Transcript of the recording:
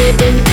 it